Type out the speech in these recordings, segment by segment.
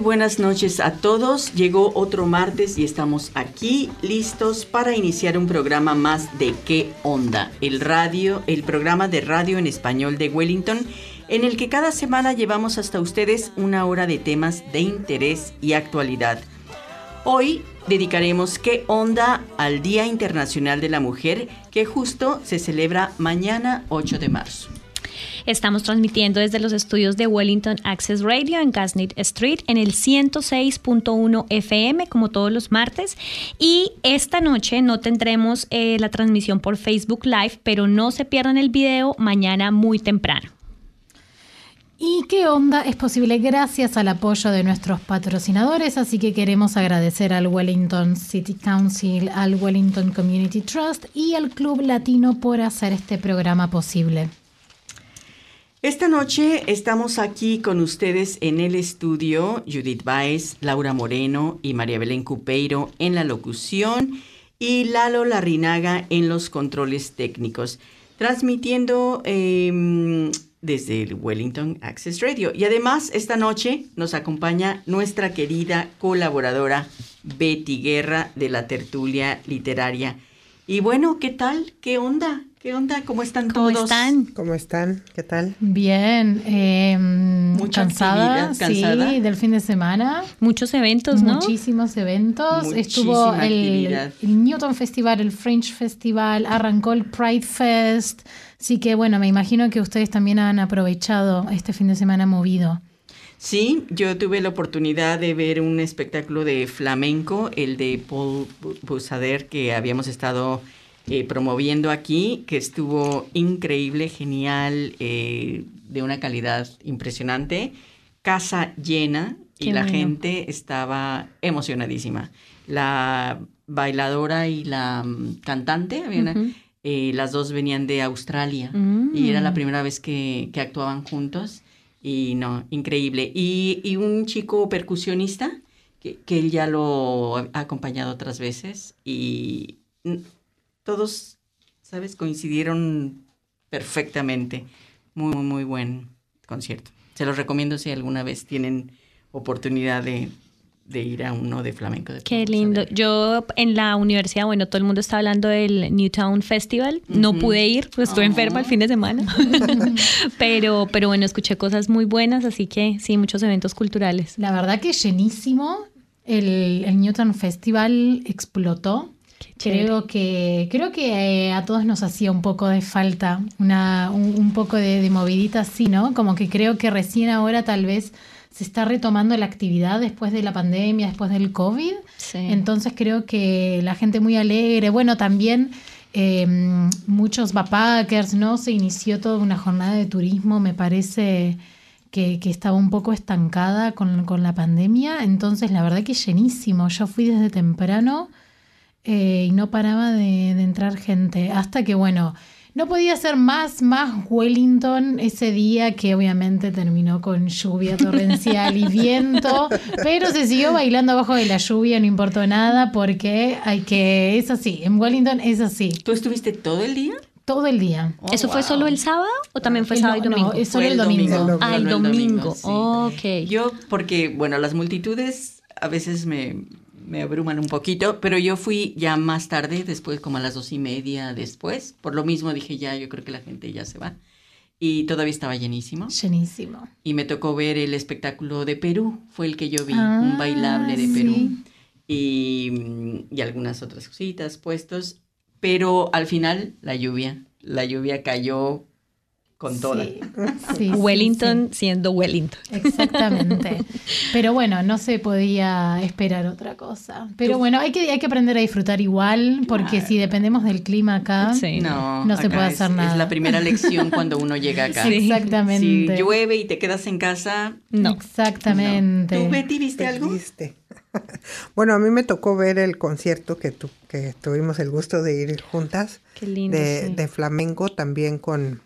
Muy buenas noches a todos. Llegó otro martes y estamos aquí listos para iniciar un programa más de ¿Qué onda? El radio, el programa de radio en español de Wellington, en el que cada semana llevamos hasta ustedes una hora de temas de interés y actualidad. Hoy dedicaremos ¿Qué onda? al Día Internacional de la Mujer, que justo se celebra mañana 8 de marzo. Estamos transmitiendo desde los estudios de Wellington Access Radio en Gasnit Street en el 106.1 FM como todos los martes y esta noche no tendremos eh, la transmisión por Facebook Live, pero no se pierdan el video mañana muy temprano. ¿Y qué onda? Es posible gracias al apoyo de nuestros patrocinadores, así que queremos agradecer al Wellington City Council, al Wellington Community Trust y al Club Latino por hacer este programa posible. Esta noche estamos aquí con ustedes en el estudio, Judith Baez, Laura Moreno y María Belén Cupeiro en la locución y Lalo Larrinaga en los controles técnicos, transmitiendo eh, desde el Wellington Access Radio. Y además esta noche nos acompaña nuestra querida colaboradora Betty Guerra de la tertulia literaria. Y bueno, ¿qué tal? ¿Qué onda? ¿Qué onda? ¿Cómo están ¿Cómo todos? están? ¿Cómo están? ¿Qué tal? Bien, eh, Mucha cansada, actividad, cansada. sí, del fin de semana. Muchos eventos, ¿no? Muchísimos eventos. Muchísima Estuvo el, el Newton Festival, el French Festival, arrancó el Pride Fest. Así que bueno, me imagino que ustedes también han aprovechado este fin de semana movido. Sí, yo tuve la oportunidad de ver un espectáculo de flamenco, el de Paul Bu- Busader, que habíamos estado eh, promoviendo aquí, que estuvo increíble, genial, eh, de una calidad impresionante. Casa llena y Qué la bueno. gente estaba emocionadísima. La bailadora y la mm, cantante, había una- Ujú. eh, las dos venían de Australia Mm. y era la primera vez que, que actuaban juntos y no, increíble. Y, y un chico percusionista que, que él ya lo ha acompañado otras veces y mm, todos, ¿sabes? Coincidieron perfectamente. Muy, muy, muy buen concierto. Se los recomiendo si alguna vez tienen oportunidad de, de ir a uno de flamenco. de Qué lindo. Yo en la universidad, bueno, todo el mundo está hablando del Newtown Festival. No pude ir, pues estuve Oh. enferma el fin de semana. pero, pero bueno, escuché cosas muy buenas, así que sí, muchos eventos culturales. La verdad que llenísimo. El, el Newton Festival explotó. Creo que, creo que eh, a todos nos hacía un poco de falta, una, un, un poco de, de movidita así, ¿no? Como que creo que recién ahora tal vez se está retomando la actividad después de la pandemia, después del COVID. Sí. Entonces creo que la gente muy alegre. Bueno, también eh, muchos backpackers, ¿no? Se inició toda una jornada de turismo, me parece que, que estaba un poco estancada con, con la pandemia. Entonces, la verdad que llenísimo. Yo fui desde temprano eh, y no paraba de, de entrar gente. Hasta que, bueno, no podía ser más, más Wellington ese día que obviamente terminó con lluvia torrencial y viento, pero se siguió bailando abajo de la lluvia, no importó nada porque hay que, es así, en Wellington es así, ¿Tú estuviste todo el día? todo el día. Oh, ¿Eso fue solo el sábado o también fue Eh, sábado y no, no, domingo? es solo Fue el domingo. Ah, el domingo. sí. Ok. Yo, porque, bueno, las multitudes a veces me, me abruman un poquito, pero yo fui ya más tarde, después como a las dos y media después. Por lo mismo dije ya, yo creo que la gente ya se va. Y todavía estaba llenísimo. Llenísimo. Y me tocó ver el espectáculo de Perú, fue el que yo vi, Ah, un bailable de Perú. sí. Y, mm, y algunas otras cositas puestos. Pero al final, la lluvia. La lluvia cayó con toda. Wellington siendo Wellington. Exactamente. Pero bueno, no se podía esperar otra cosa. Pero bueno, hay que, hay que aprender a disfrutar igual, porque si dependemos del clima acá, no, se puede hacer nada. Es la primera lección cuando uno llega acá. Exactamente. Si llueve y te quedas en casa, no. Exactamente. ¿Tú, Betty, viste algo? Bueno, a mí me tocó ver el concierto que, tu, que tuvimos el gusto de ir juntas. Qué lindo, de, de flamenco también con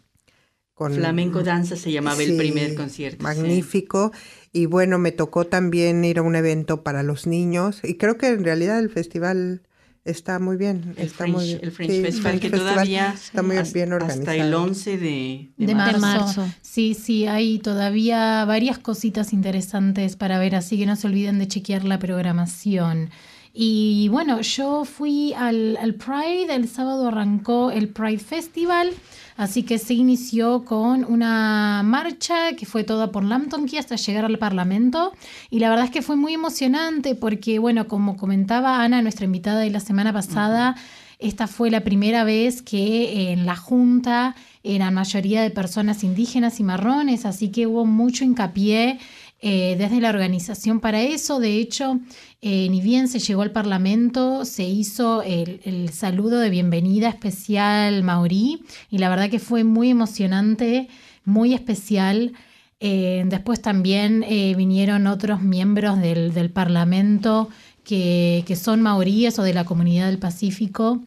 Flamenco Danza se llamaba el primer concierto. Magnífico. Y bueno, me tocó también ir a un evento para los niños. Y creo que en realidad el festival está muy bien. El, está French, muy, el French Festival que todavía está muy bien organizado. Hasta el 11 de, de, marzo. Sí, sí, hay todavía varias cositas interesantes para ver, así que no se olviden de chequear la programación. Y bueno, yo fui al, al Pride, el sábado arrancó el Pride Festival. Así que se inició con una marcha que fue toda por Lambton Key hasta llegar al Parlamento. Y la verdad es que fue muy emocionante porque, bueno, como comentaba Ana, nuestra invitada de la semana pasada, esta fue la primera vez que en la Junta eran mayoría de personas indígenas y marrones, así que hubo mucho hincapié eh, desde la organización para eso. De hecho, eh, ni bien se llegó al Parlamento, se hizo el, saludo de bienvenida especial maorí y la verdad que fue muy emocionante, muy especial. Eh, después también vinieron otros miembros del, Parlamento que, son maoríes o de la comunidad del Pacífico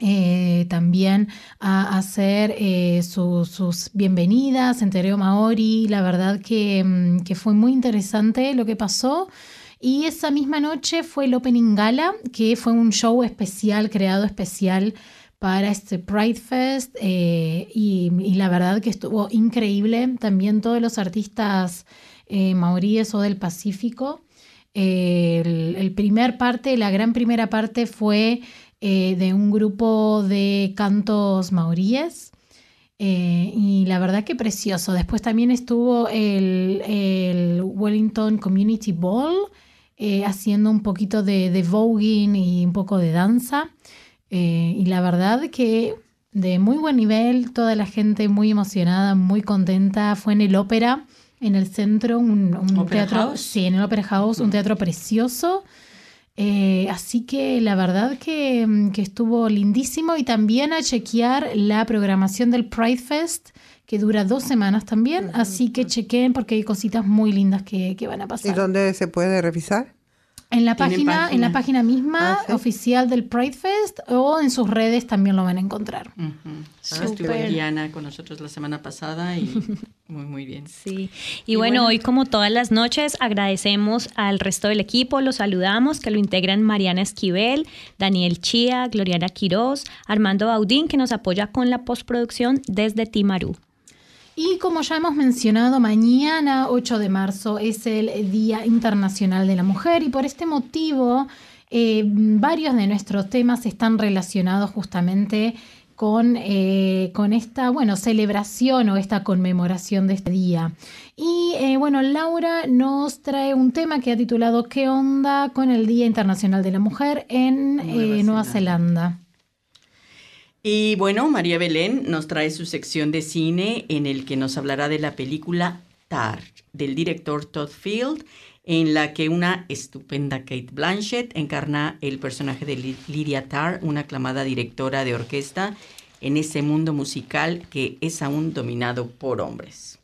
eh, también a hacer eh, sus bienvenidas en Tereo Maori. La verdad mm, que, fue muy interesante lo que pasó. Y esa misma noche fue el Opening Gala, que fue un show especial, creado especial para este Pride Fest. Eh, y, la verdad que estuvo increíble. También todos los artistas maoríes o del Pacífico. El, el primer parte, la gran primera parte fue eh, de un grupo de cantos maoríes. Eh, y la verdad que precioso. Después también estuvo el, Wellington Community Ball eh, haciendo un poquito de, de, voguing y un poco de danza. y la verdad que de muy buen nivel, toda la gente muy emocionada, muy contenta. Fue en el ópera, en el centro, un, teatro. Sí, en el Opera House, un teatro precioso. Eh, así que la verdad mm, que, estuvo lindísimo y también a chequear la programación del Pride Fest que dura dos semanas también, así que chequen porque hay cositas muy lindas que, que van a pasar. ¿Y dónde se puede revisar? En la página, en la página misma ah, oficial del Pride Fest o en sus redes también lo van a encontrar. Estuvo Diana con nosotros la semana pasada y muy muy bien. Sí. Y, bueno, hoy como todas las noches agradecemos al resto del equipo, los saludamos, que lo integran Mariana Esquivel, Daniel Chía, Gloriana Quiroz, Armando Baudín, que nos apoya con la postproducción desde Timarú. Y como ya hemos mencionado, mañana 8 de marzo es el Día Internacional de la Mujer y por este motivo eh, varios de nuestros temas están relacionados justamente con, eh, con, esta bueno, celebración o esta conmemoración de este día. Y eh, bueno, Laura nos trae un tema que ha titulado ¿Qué onda con el Día Internacional de la Mujer en Nueva, Zelanda? Y bueno, María Belén nos trae su sección de cine en el que nos hablará de la película Tar, del director Todd Field, en la que una estupenda Kate Blanchett encarna el personaje de Lydia Tarr, una aclamada directora de orquesta en ese mundo musical que es aún dominado por hombres.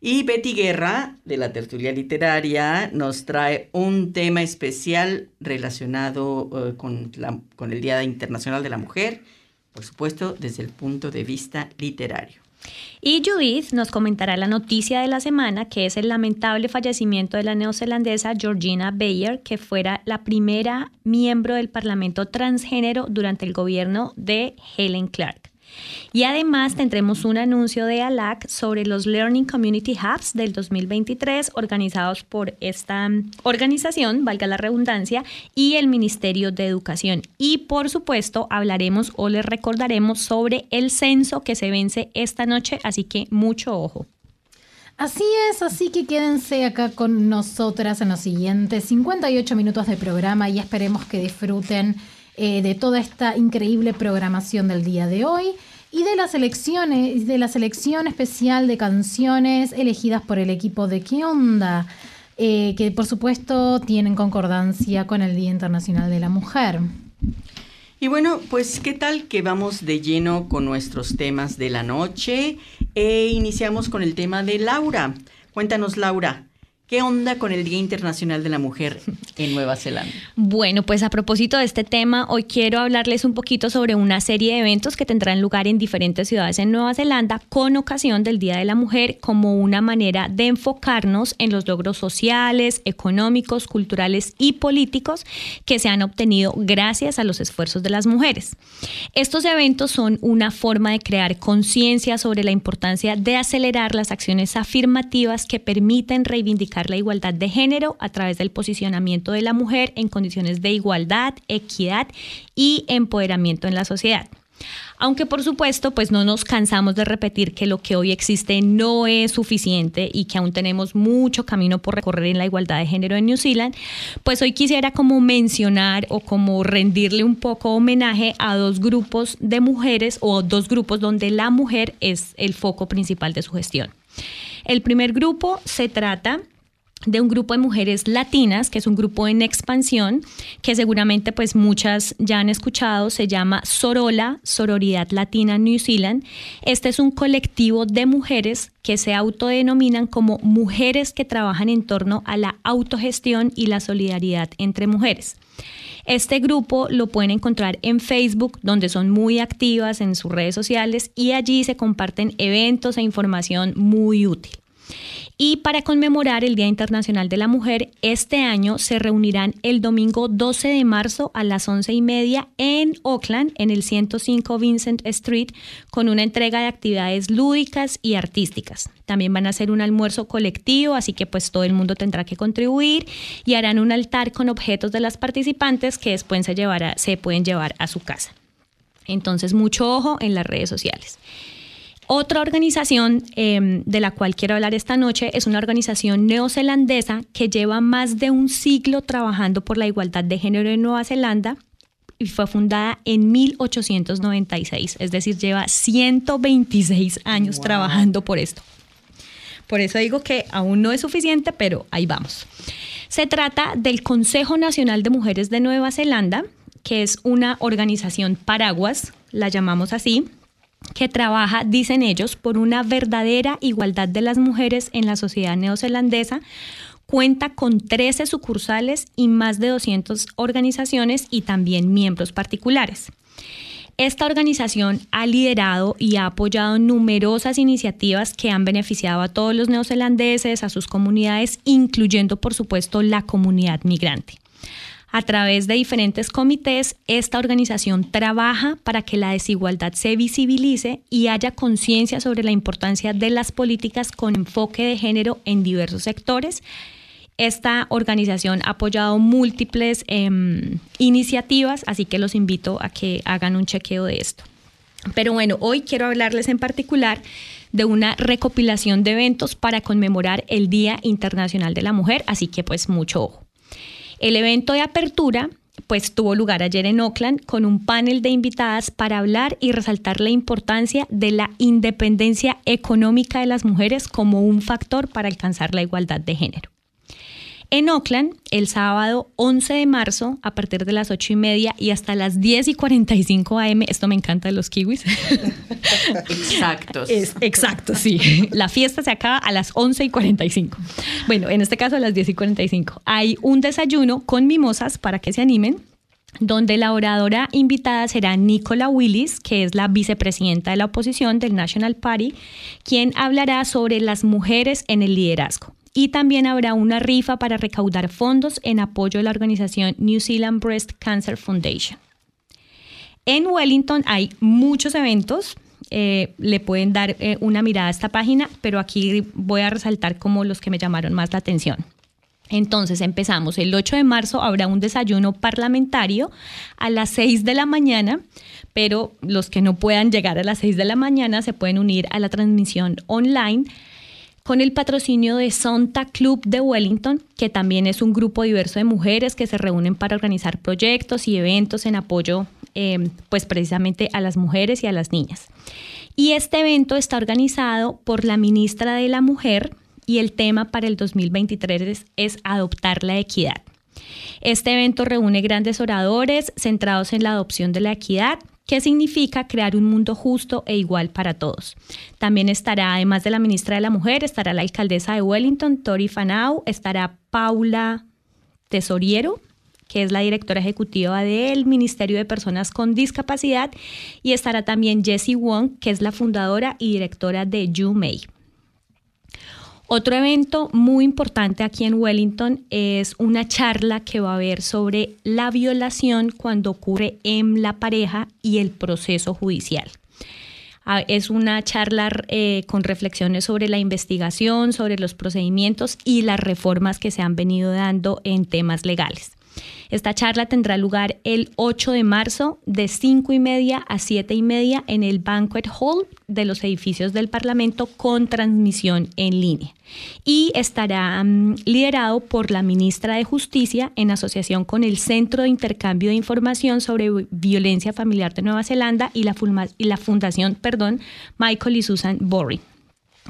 Y Betty Guerra, de la tertulia literaria, nos trae un tema especial relacionado eh, con, con el Día Internacional de la Mujer, por supuesto desde el punto de vista literario. Y Judith nos comentará la noticia de la semana, que es el lamentable fallecimiento de la neozelandesa Georgina Bayer, que fuera la primera miembro del Parlamento transgénero durante el gobierno de Helen Clark. Y además tendremos un anuncio de ALAC sobre los Learning Community Hubs del 2023 organizados por esta organización, valga la redundancia, y el Ministerio de Educación. Y por supuesto hablaremos o les recordaremos sobre el censo que se vence esta noche, así que mucho ojo. Así es, así que quédense acá con nosotras en los siguientes 58 minutos de programa y esperemos que disfruten eh, de toda esta increíble programación del día de hoy. y de la selección, de la selección especial de canciones elegidas por el equipo de ¿Qué onda? Eh, que por supuesto tienen concordancia con el Día Internacional de la Mujer. Y bueno, pues qué tal que vamos de lleno con nuestros temas de la noche e iniciamos con el tema de Laura. Cuéntanos, Laura, ¿Qué onda con el Día Internacional de la Mujer en Nueva Zelanda? Bueno, pues a propósito de este tema, hoy quiero hablarles un poquito sobre una serie de eventos que tendrán lugar en diferentes ciudades en Nueva Zelanda con ocasión del Día de la Mujer como una manera de enfocarnos en los logros sociales, económicos, culturales y políticos que se han obtenido gracias a los esfuerzos de las mujeres. Estos eventos son una forma de crear conciencia sobre la importancia de acelerar las acciones afirmativas que permiten reivindicar la igualdad de género a través del posicionamiento de la mujer en condiciones de igualdad, equidad y empoderamiento en la sociedad. Aunque por supuesto, pues no nos cansamos de repetir que lo que hoy existe no es suficiente y que aún tenemos mucho camino por recorrer en la igualdad de género en New Zealand, pues hoy quisiera como mencionar o como rendirle un poco homenaje a dos grupos de mujeres o dos grupos donde la mujer es el foco principal de su gestión. El primer grupo se trata de un grupo de mujeres latinas, que es un grupo en expansión, que seguramente pues muchas ya han escuchado, se llama Sorola, Sororidad Latina New Zealand. Este es un colectivo de mujeres que se autodenominan como mujeres que trabajan en torno a la autogestión y la solidaridad entre mujeres. Este grupo lo pueden encontrar en Facebook, donde son muy activas en sus redes sociales y allí se comparten eventos e información muy útil. Y para conmemorar el Día Internacional de la Mujer, este año se reunirán el domingo 12 de marzo a las 11 y media en Oakland, en el 105 Vincent Street, con una entrega de actividades lúdicas y artísticas. También van a hacer un almuerzo colectivo, así que pues todo el mundo tendrá que contribuir y harán un altar con objetos de las participantes que después se, se pueden llevar a su casa. Entonces, mucho ojo en las redes sociales. Otra organización em, de la cual quiero hablar esta noche es una organización neozelandesa que lleva más de un siglo trabajando por la igualdad de género en Nueva Zelanda y fue fundada en 1896, es decir, lleva 126 años trabajando por esto. Por eso digo que aún no es suficiente, pero ahí vamos. Se trata del Consejo Nacional de Mujeres de Nueva Zelanda, que es una organización paraguas, la llamamos así, que trabaja, dicen ellos, por una verdadera igualdad de las mujeres en la sociedad neozelandesa, cuenta con 13 sucursales y más de 200 organizaciones y también miembros particulares. Esta organización ha liderado y ha apoyado numerosas iniciativas que han beneficiado a todos los neozelandeses, a sus comunidades, incluyendo por supuesto la comunidad migrante. A través de diferentes comités, esta organización trabaja para que la desigualdad se visibilice y haya conciencia sobre la importancia de las políticas con enfoque de género en diversos sectores. Esta organización ha apoyado múltiples em, iniciativas, así que los invito a que hagan un chequeo de esto. Pero bueno, hoy quiero hablarles en particular de una recopilación de eventos para conmemorar el Día Internacional de la Mujer, así que pues mucho ojo. El evento de apertura pues tuvo lugar ayer en Oakland con un panel de invitadas para hablar y resaltar la importancia de la independencia económica de las mujeres como un factor para alcanzar la igualdad de género. En Oakland, el sábado 11 de marzo, a partir de las 8 y media y hasta las 10 y 45 am, esto me encanta de los kiwis. Exactos. exacto, sí. La fiesta se acaba a las 11 y 45. Bueno, en este caso a las 10 y 45. Hay un desayuno con mimosas para que se animen donde la oradora invitada será Nicola Willis, que es la vicepresidenta de la oposición del National Party, quien hablará sobre las mujeres en el liderazgo y también habrá una rifa para recaudar fondos en apoyo de la organización New Zealand Breast Cancer Foundation. En Wellington hay muchos eventos, eh, le pueden dar eh, una mirada a esta página, pero aquí voy a resaltar como los que me llamaron más la atención. Entonces empezamos, el 8 de marzo habrá un desayuno parlamentario a las 6 de la mañana, pero los que no puedan llegar a las 6 de la mañana se pueden unir a la transmisión online con el patrocinio de Sonta Club de Wellington, que también es un grupo diverso de mujeres que se reúnen para organizar proyectos y eventos en apoyo eh, pues precisamente a las mujeres y a las niñas. Y este evento está organizado por la ministra de la Mujer y el tema para el 2023 es, adoptar la equidad. Este evento reúne grandes oradores centrados en la adopción de la equidad, que significa crear un mundo justo e igual para todos. También estará, además de la ministra de la Mujer, estará la alcaldesa de Wellington, Tori Fanau, estará Paula Tesoriero, que es la directora ejecutiva del Ministerio de Personas con Discapacidad, y estará también Jessie Wong, que es la fundadora y directora de YouMay. Otro evento muy importante aquí en Wellington es una charla que va a haber sobre la violación cuando ocurre en la pareja y el proceso judicial. Ah, es una charla eh, con reflexiones sobre la investigación, sobre los procedimientos y las reformas que se han venido dando en temas legales. Esta charla tendrá lugar el 8 de marzo de 5 y media a 7 y media en el Banquet Hall de los edificios del Parlamento con transmisión en línea. Y estará mm, liderado por la ministra de Justicia en asociación con el Centro de Intercambio de Información sobre Violencia Familiar de Nueva Zelanda y la, Fundación perdón, Michael y Susan Borry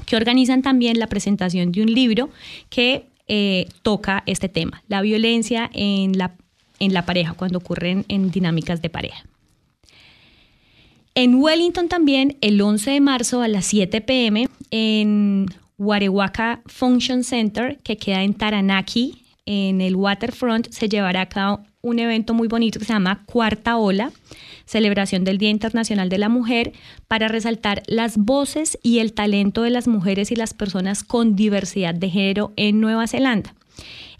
que organizan también la presentación de un libro que eh, toca este tema, la violencia en la, en la pareja, cuando ocurren en dinámicas de pareja. En Wellington también, el 11 de marzo a las 7 pm, en Warewaka Function Center, que queda en Taranaki, en el waterfront, se llevará a cabo un evento muy bonito que se llama Cuarta Ola, celebración del Día Internacional de la Mujer, para resaltar las voces y el talento de las mujeres y las personas con diversidad de género en Nueva Zelanda.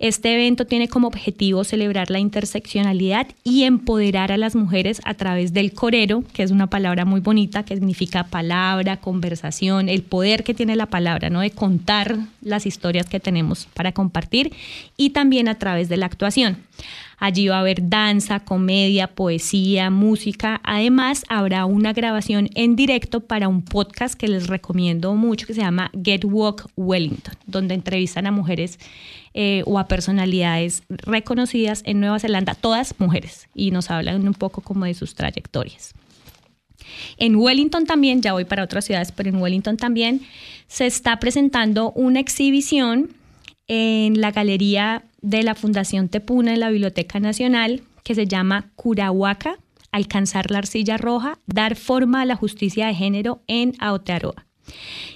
Este evento tiene como objetivo celebrar la interseccionalidad y empoderar a las mujeres a través del corero, que es una palabra muy bonita, que significa palabra, conversación, el poder que tiene la palabra, ¿no? De contar las historias que tenemos para compartir y también a través de la actuación. Allí va a haber danza, comedia, poesía, música. Además, habrá una grabación en directo para un podcast que les recomiendo mucho que se llama Get Walk Wellington, donde entrevistan a mujeres eh, o a personalidades reconocidas en Nueva Zelanda, todas mujeres, y nos hablan un poco como de sus trayectorias. En Wellington también, ya voy para otras ciudades, pero en Wellington también se está presentando una exhibición en la galería de la Fundación Tepuna en la Biblioteca Nacional que se llama Curahuaca, alcanzar la arcilla roja, dar forma a la justicia de género en Aotearoa.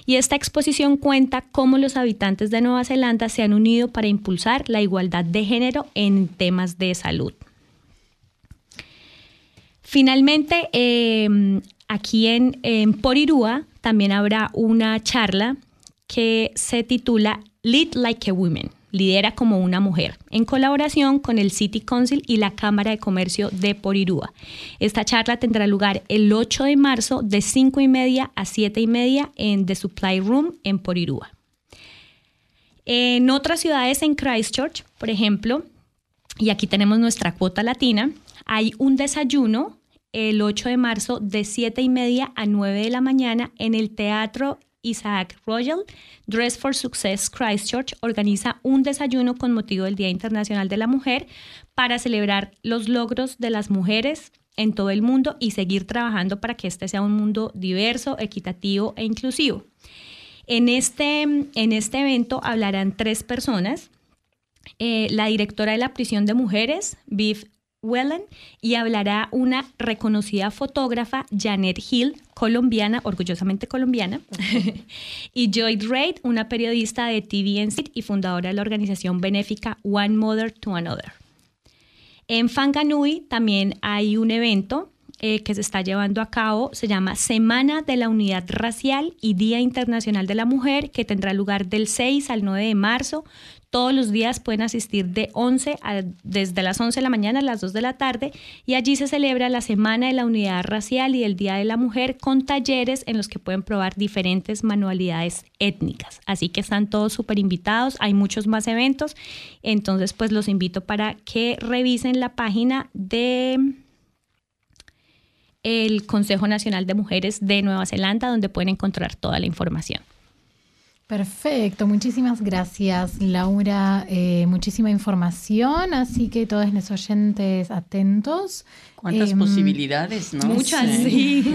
Y esta exposición cuenta cómo los habitantes de Nueva Zelanda se han unido para impulsar la igualdad de género en temas de salud. Finalmente, em, aquí en, en Porirúa también habrá una charla que se titula Lead Like a Woman lidera como una mujer, en colaboración con el City Council y la Cámara de Comercio de Porirúa. Esta charla tendrá lugar el 8 de marzo de 5 y media a 7 y media en The Supply Room en Porirúa. En otras ciudades, en Christchurch, por ejemplo, y aquí tenemos nuestra cuota latina, hay un desayuno el 8 de marzo de 7 y media a 9 de la mañana en el Teatro Isaac Royal, Dress for Success Christchurch organiza un desayuno con motivo del Día Internacional de la Mujer para celebrar los logros de las mujeres en todo el mundo y seguir trabajando para que este sea un mundo diverso, equitativo e inclusivo. En este, en este evento hablarán tres personas. Eh, la directora de la prisión de mujeres, Viv Wellen y hablará una reconocida fotógrafa, Janet Hill, colombiana, orgullosamente colombiana, y Joy Reid, una periodista de TVNC y fundadora de la organización benéfica One Mother to Another. En Fanganui también hay un evento eh, que se está llevando a cabo, se llama Semana de la Unidad Racial y Día Internacional de la Mujer, que tendrá lugar del 6 al 9 de marzo. Todos los días pueden asistir de 11 a, desde las 11 de la mañana a las 2 de la tarde y allí se celebra la Semana de la Unidad Racial y el Día de la Mujer con talleres en los que pueden probar diferentes manualidades étnicas. Así que están todos súper invitados, hay muchos más eventos, entonces pues los invito para que revisen la página de el Consejo Nacional de Mujeres de Nueva Zelanda donde pueden encontrar toda la información. Perfecto, muchísimas gracias Laura, eh, muchísima información, así que todos los oyentes atentos. ¿Cuántas em, posibilidades, no? Muchas, sí.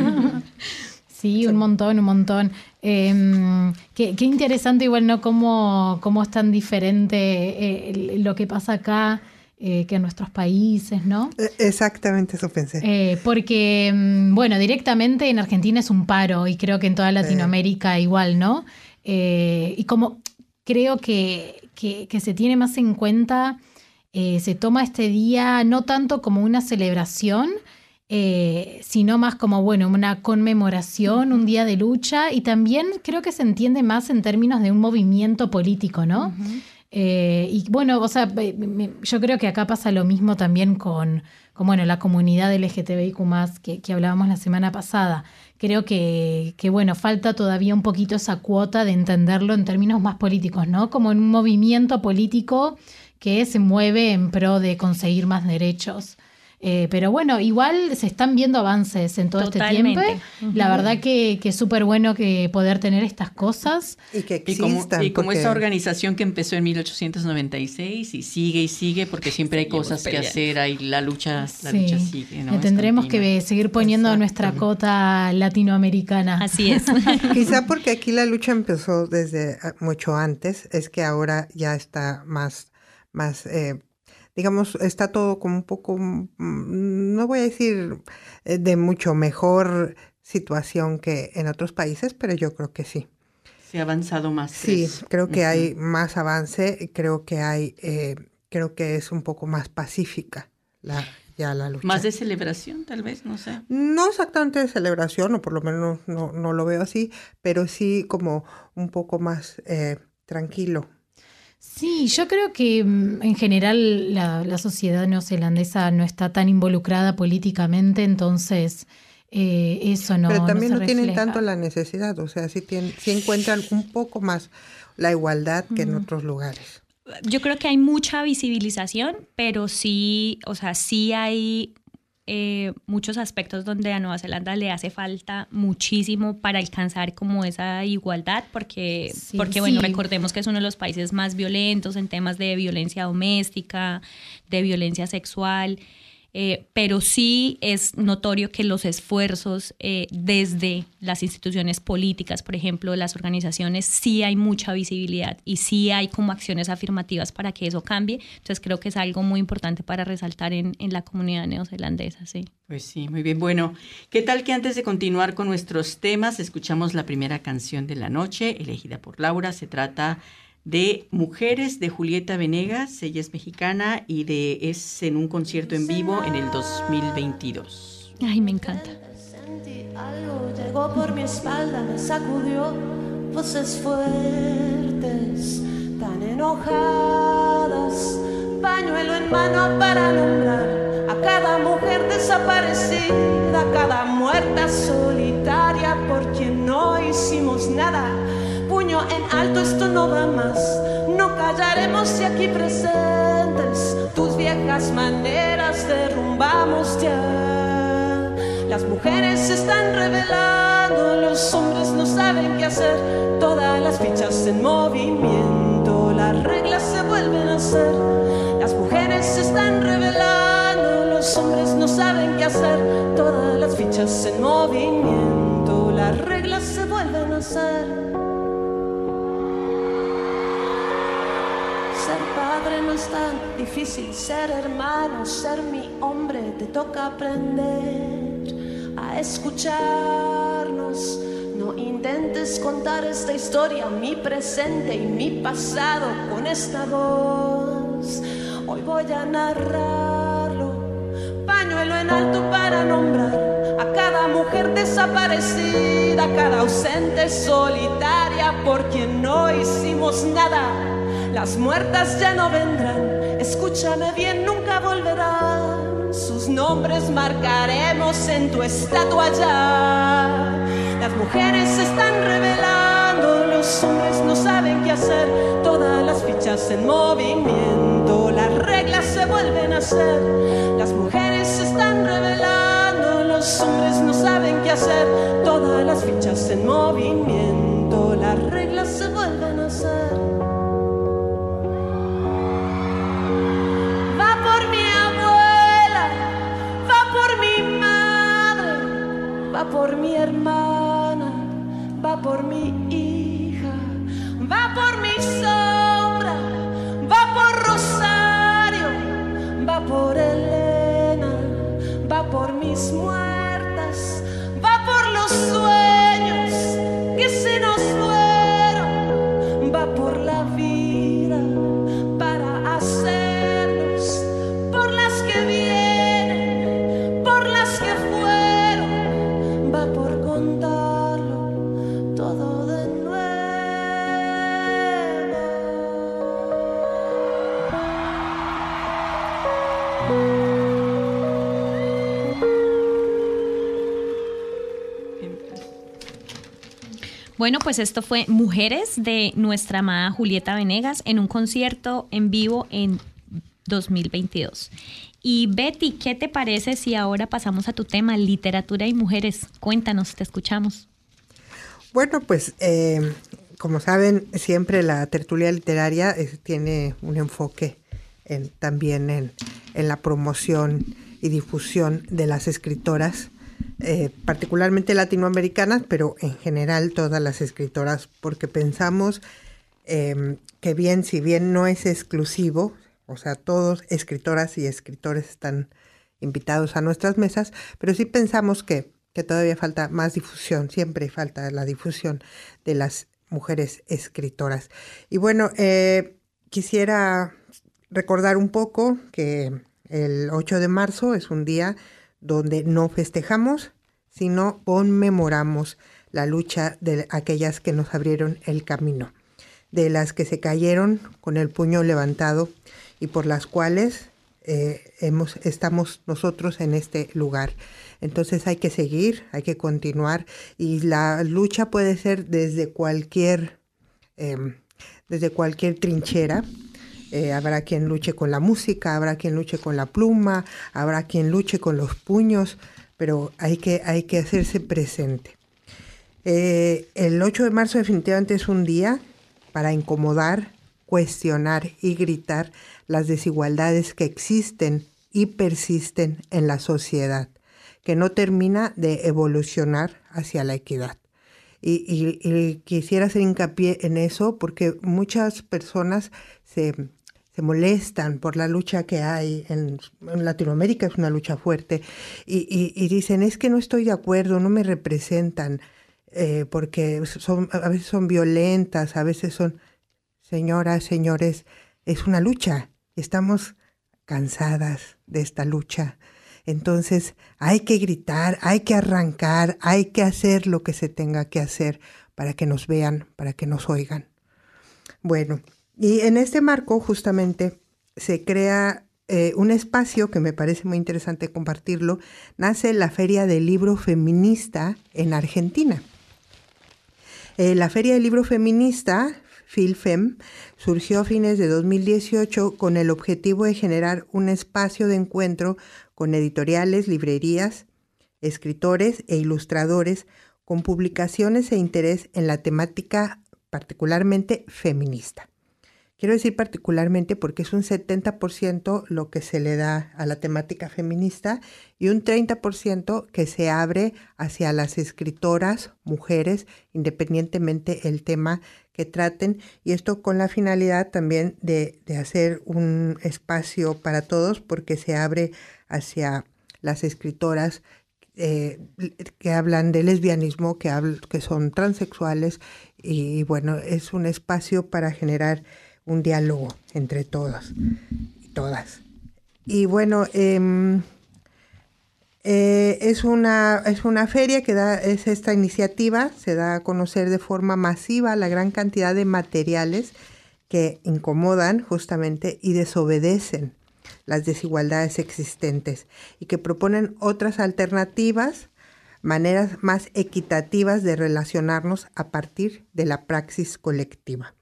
Sí, un montón, un montón. Em, qué, interesante igual, ¿no? Cómo, cómo es tan diferente eh, lo que pasa acá eh, que en nuestros países, ¿no? E, exactamente eso pensé. Eh, porque, em, bueno, directamente en Argentina es un paro y creo que en toda Latinoamérica igual, ¿no? Y como creo que, que, se tiene más en cuenta, se toma este día no tanto como una celebración, eh, sino más como, bueno, una conmemoración, un día de lucha y también creo que se entiende más en términos de un movimiento político, ¿no? Eh, y bueno, o sea, yo creo que acá pasa lo mismo también con, con bueno, la comunidad LGTBIQ que, que hablábamos la semana pasada. Creo que, que, bueno, falta todavía un poquito esa cuota de entenderlo en términos más políticos, ¿no? Como en un movimiento político que se mueve en pro de conseguir más derechos. Eh, pero bueno, igual se están viendo avances en todo este tiempo. La verdad que, es súper bueno que poder tener estas cosas. Y que existan. Y como, esa organización que empezó en 1896 y sigue y sigue porque siempre hay cosas que hacer, hay la lucha, la lucha sigue. tendremos que seguir poniendo nuestra cota latinoamericana. Así es. Quizá porque aquí la lucha empezó desde ah, mucho antes, es que ahora ya está más, más eh, digamos, está todo como un poco, mm, no voy a decir eh, de mucho mejor situación que en otros países, pero yo creo que sí. Se ha avanzado más. Sí, creo que hay más avance, creo que hay, eh, creo que es un poco más pacífica la, ya la lucha. Más de celebración, tal vez, no sé. No exactamente de celebración, o por lo menos no, no lo veo así, pero sí como un poco más eh, tranquilo. Sí, yo creo que mm, en general la, sociedad neozelandesa no está tan involucrada políticamente, entonces eh, eso no. Pero también no, tienen tanto la necesidad, o sea, sí, tienen, sí encuentran un poco más la igualdad que en otros lugares. Yo creo que hay mucha visibilización, pero sí, o sea, sí hay eh, muchos aspectos donde a Nueva Zelanda le hace falta muchísimo para alcanzar como esa igualdad, porque, porque bueno, recordemos que es uno de los países más violentos en temas de violencia doméstica, de violencia sexual. Eh, pero sí es notorio que los esfuerzos eh, desde las instituciones políticas, por ejemplo, las organizaciones, sí hay mucha visibilidad y sí hay como acciones afirmativas para que eso cambie. Entonces creo que es algo muy importante para resaltar en, en la comunidad neozelandesa, sí. Pues sí, muy bien. Bueno, ¿qué tal que antes de continuar con nuestros temas, escuchamos la primera canción de la noche, elegida por Laura? Se trata de Mujeres de Julieta Venegas, ella es mexicana y de es en un concierto en vivo en el 2022. Ay, me encanta. Algo llegó por mi espalda, me sacudió voces fuertes, tan enojadas, pañuelo en mano para nombrar a cada mujer desaparecida, a cada muerta solitaria por quien no hicimos nada puño en alto, esto no va más. No callaremos si aquí presentes tus viejas maneras derrumbamos ya. Las mujeres se están revelando, los hombres no saben qué hacer. Todas las fichas en movimiento, las reglas se vuelven a hacer. Las mujeres se están revelando, los hombres no saben qué hacer. Todas las fichas en movimiento, las reglas se vuelven a hacer. No es tan difícil ser hermano, ser mi hombre, te toca aprender a escucharnos. No intentes contar esta historia, mi presente y mi pasado con esta voz. Hoy voy a narrarlo, pañuelo en alto para nombrar a cada mujer desaparecida, a cada ausente solitaria por quien no hicimos nada las muertas ya no vendrán, escúchame bien, nunca volverán. Sus nombres marcaremos en tu estatua ya. Las mujeres se están revelando, los hombres no saben qué hacer. Todas las fichas en movimiento, las reglas se vuelven a hacer. Las mujeres se están revelando, los hombres no saben qué hacer. Todas las fichas en movimiento, las reglas va por mi hermana, va por mí Bueno, pues esto fue Mujeres de nuestra amada Julieta Venegas en un concierto en vivo en 2022. Y Betty, ¿qué te parece si ahora pasamos a tu tema, literatura y mujeres? Cuéntanos, te escuchamos. Bueno, pues eh, como saben, siempre la tertulia literaria es- tiene un enfoque en- también en la promoción y difusión de las escritoras, eh, particularmente latinoamericanas, pero en general todas las escritoras, porque pensamos eh, que bien, si bien no es exclusivo, o sea, todos escritoras y escritores están invitados a nuestras mesas, pero sí pensamos que, que todavía falta más difusión, siempre falta la difusión de las mujeres escritoras. Y bueno, eh, quisiera recordar un poco que el 8 de marzo es un día donde no festejamos, sino conmemoramos la lucha de aquellas que nos abrieron el camino, de las que se cayeron con el puño levantado y por las cuales eh, estamos nosotros en este lugar. Entonces hay que seguir, hay que continuar y la lucha puede ser desde cualquier, eh, desde cualquier trinchera. Eh, habrá quien luche con la música, habrá quien luche con la pluma, habrá quien luche con los puños, pero hay que, hay que hacerse presente. Eh, el 8 de marzo definitivamente es un día para incomodar, cuestionar y gritar las desigualdades que existen y persisten en la sociedad, que no termina de evolucionar hacia la equidad. Y, quisiera hacer hincapié en eso porque muchas personas se, se molestan por la lucha que hay en, Latinoamérica, es una lucha fuerte, y dicen, es que no estoy de acuerdo, no me representan, eh, porque son, a veces son violentas, a veces son, señoras, señores, es una lucha, estamos cansadas de esta lucha. Entonces hay que gritar, hay que arrancar, hay que hacer lo que se tenga que hacer para que nos vean, para que nos oigan. Bueno, y en este marco justamente se crea eh, un espacio que me parece muy interesante compartirlo. Nace la Feria del Libro Feminista en Argentina. Eh, la Feria del Libro Feminista, FilFem, surgió a fines de 2018 con el objetivo de generar un espacio de encuentro con editoriales, librerías, escritores e ilustradores con publicaciones e interés en la temática particularmente feminista. Quiero decir particularmente porque es un 70% lo que se le da a la temática feminista y un 30% que se abre hacia las escritoras, mujeres, independientemente el tema que traten. Y esto con la finalidad también de, de hacer un espacio para todos porque se abre hacia las escritoras eh, que hablan de lesbianismo, que, que son transexuales y bueno, es un espacio para generar un diálogo entre todos y todas. Y bueno, em, eh, es, una, es una feria que da, es esta iniciativa, se da a conocer de forma masiva la gran cantidad de materiales que incomodan justamente y desobedecen las desigualdades existentes y que proponen otras alternativas, maneras más equitativas de relacionarnos a partir de la praxis colectiva.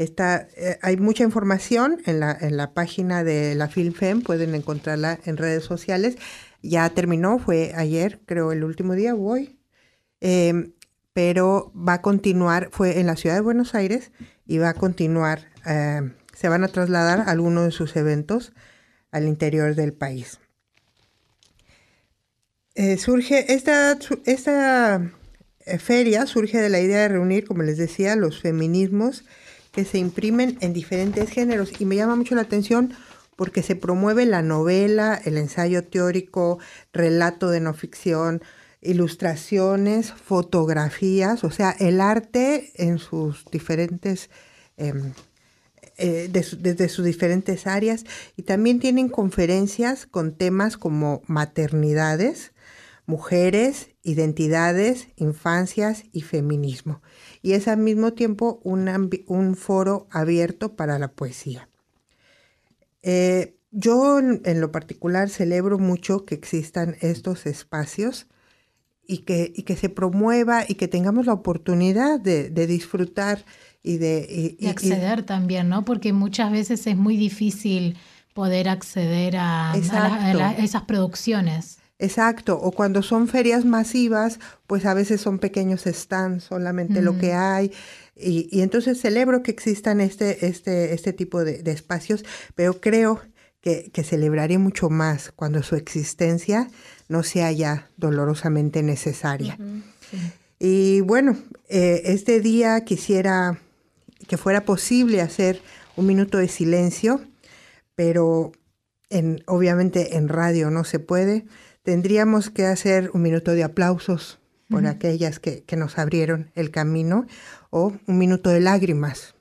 Eh, hay mucha información en la, en la página de la FilmFem, pueden encontrarla en redes sociales. Ya terminó, fue ayer, creo, el último día, hoy. Eh, pero va a continuar, fue en la ciudad de Buenos Aires y va a continuar, eh, se van a trasladar algunos de sus eventos al interior del país. Eh, surge esta, feria surge de la idea de reunir, como les decía, los feminismos que se imprimen en diferentes géneros y me llama mucho la atención porque se promueve la novela, el ensayo teórico, relato de no ficción, ilustraciones, fotografías, o sea, el arte en sus diferentes, em, eh, desde sus diferentes áreas. Y también tienen conferencias con temas como maternidades, mujeres, identidades, infancias y feminismo. Y es al mismo tiempo un, foro abierto para la poesía. Eh, yo en, lo particular celebro mucho que existan estos espacios y que, que se promueva y que tengamos la oportunidad de, disfrutar y de... Y, acceder también, ¿no? Porque muchas veces es muy difícil poder acceder a, esas producciones. Exacto, o cuando son ferias masivas, pues a veces son pequeños stands, solamente lo que hay. Y, entonces celebro que existan este, este, este tipo de, espacios, pero creo que, que celebraré mucho más cuando su existencia no sea ya dolorosamente necesaria. Y bueno, eh, este día quisiera que fuera posible hacer un minuto de silencio, pero en, obviamente en radio no se puede. Tendríamos que hacer un minuto de aplausos por aquellas que, que nos abrieron el camino o un minuto de lágrimas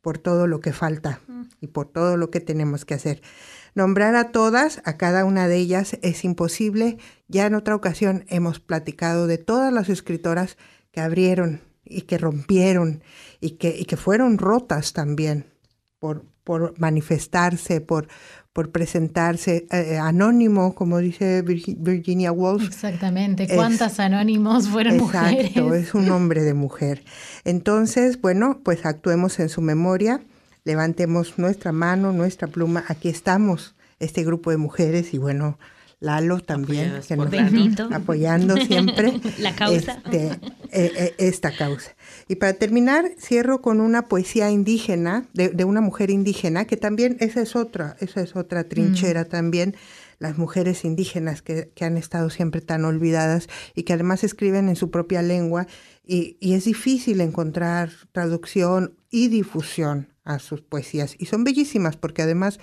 por todo lo que falta y por todo lo que tenemos que hacer. Nombrar a todas, a cada una de ellas, es imposible. Ya en otra ocasión hemos platicado de todas las escritoras que abrieron y que rompieron y que, y que fueron rotas también por, por manifestarse, por, por presentarse eh, anónimo, como dice Virginia Woolf. Exactamente, ¿cuántas anónimos fueron exacto, es un nombre de mujer. Entonces, bueno, pues actuemos en su memoria levantemos nuestra mano, nuestra pluma, aquí estamos, este grupo de mujeres y bueno, Lalo también, que nos apoyando siempre la causa. Este, eh, eh, esta causa. Y para terminar, cierro con una poesía indígena, de, una mujer indígena, que también esa es otra, esa es otra trinchera mm. también, las mujeres indígenas que, que, han estado siempre tan olvidadas y que además escriben en su propia lengua y, y es difícil encontrar traducción y difusión a sus poesías. Y son bellísimas porque además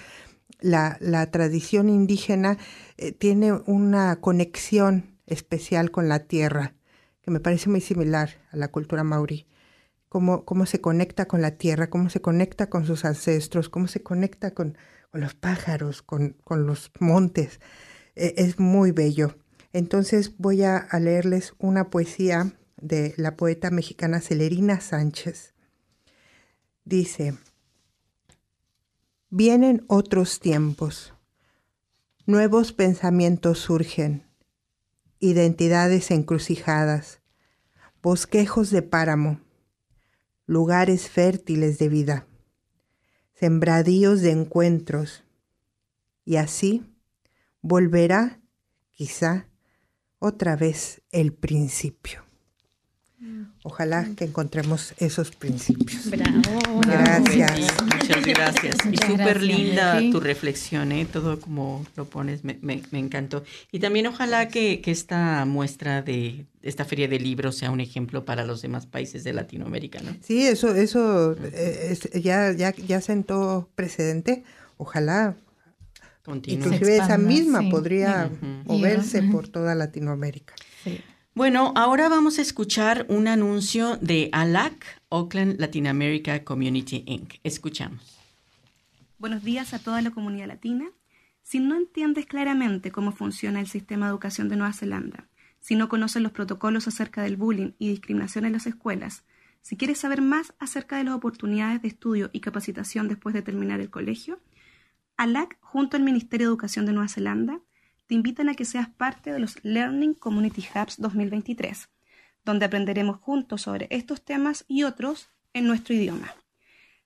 la, tradición indígena eh, tiene una conexión especial con la tierra, que me parece muy similar a la cultura maorí. Cómo, cómo se conecta con la tierra, cómo se conecta con sus ancestros, cómo se conecta con, los pájaros, con, los montes. E, es muy bello. Entonces voy a leerles una poesía de la poeta mexicana Celerina Sánchez. Dice, Vienen otros tiempos. Nuevos pensamientos surgen, identidades encrucijadas, bosquejos de páramo, lugares fértiles de vida, sembradíos de encuentros, y así volverá, quizá, otra vez el principio. Ojalá que encontremos esos principios. Bravo. Gracias. Muchas gracias. y súper linda tu reflexión, ¿eh? todo como lo pones, me, me, encantó. Y también ojalá que, que, esta muestra de esta feria de libros sea un ejemplo para los demás países de Latinoamérica, ¿no? Sí, eso, eso eh, ya, ya, ya sentó precedente. Ojalá Continúe. Inclusive esa misma podría moverse por toda Latinoamérica. Bueno, ahora vamos a escuchar un anuncio de ALAC, Oakland Latin America Community Inc. Escuchamos. Buenos días a toda la comunidad latina. Si no entiendes claramente cómo funciona el sistema de educación de Nueva Zelanda, si no conoces los protocolos acerca del bullying y discriminación en las escuelas, si quieres saber más acerca de las oportunidades de estudio y capacitación después de terminar el colegio, ALAC, junto al Ministerio de Educación de Nueva Zelanda, invitan a que seas parte de los Learning Community Hubs 2023, donde aprenderemos juntos sobre estos temas y otros en nuestro idioma.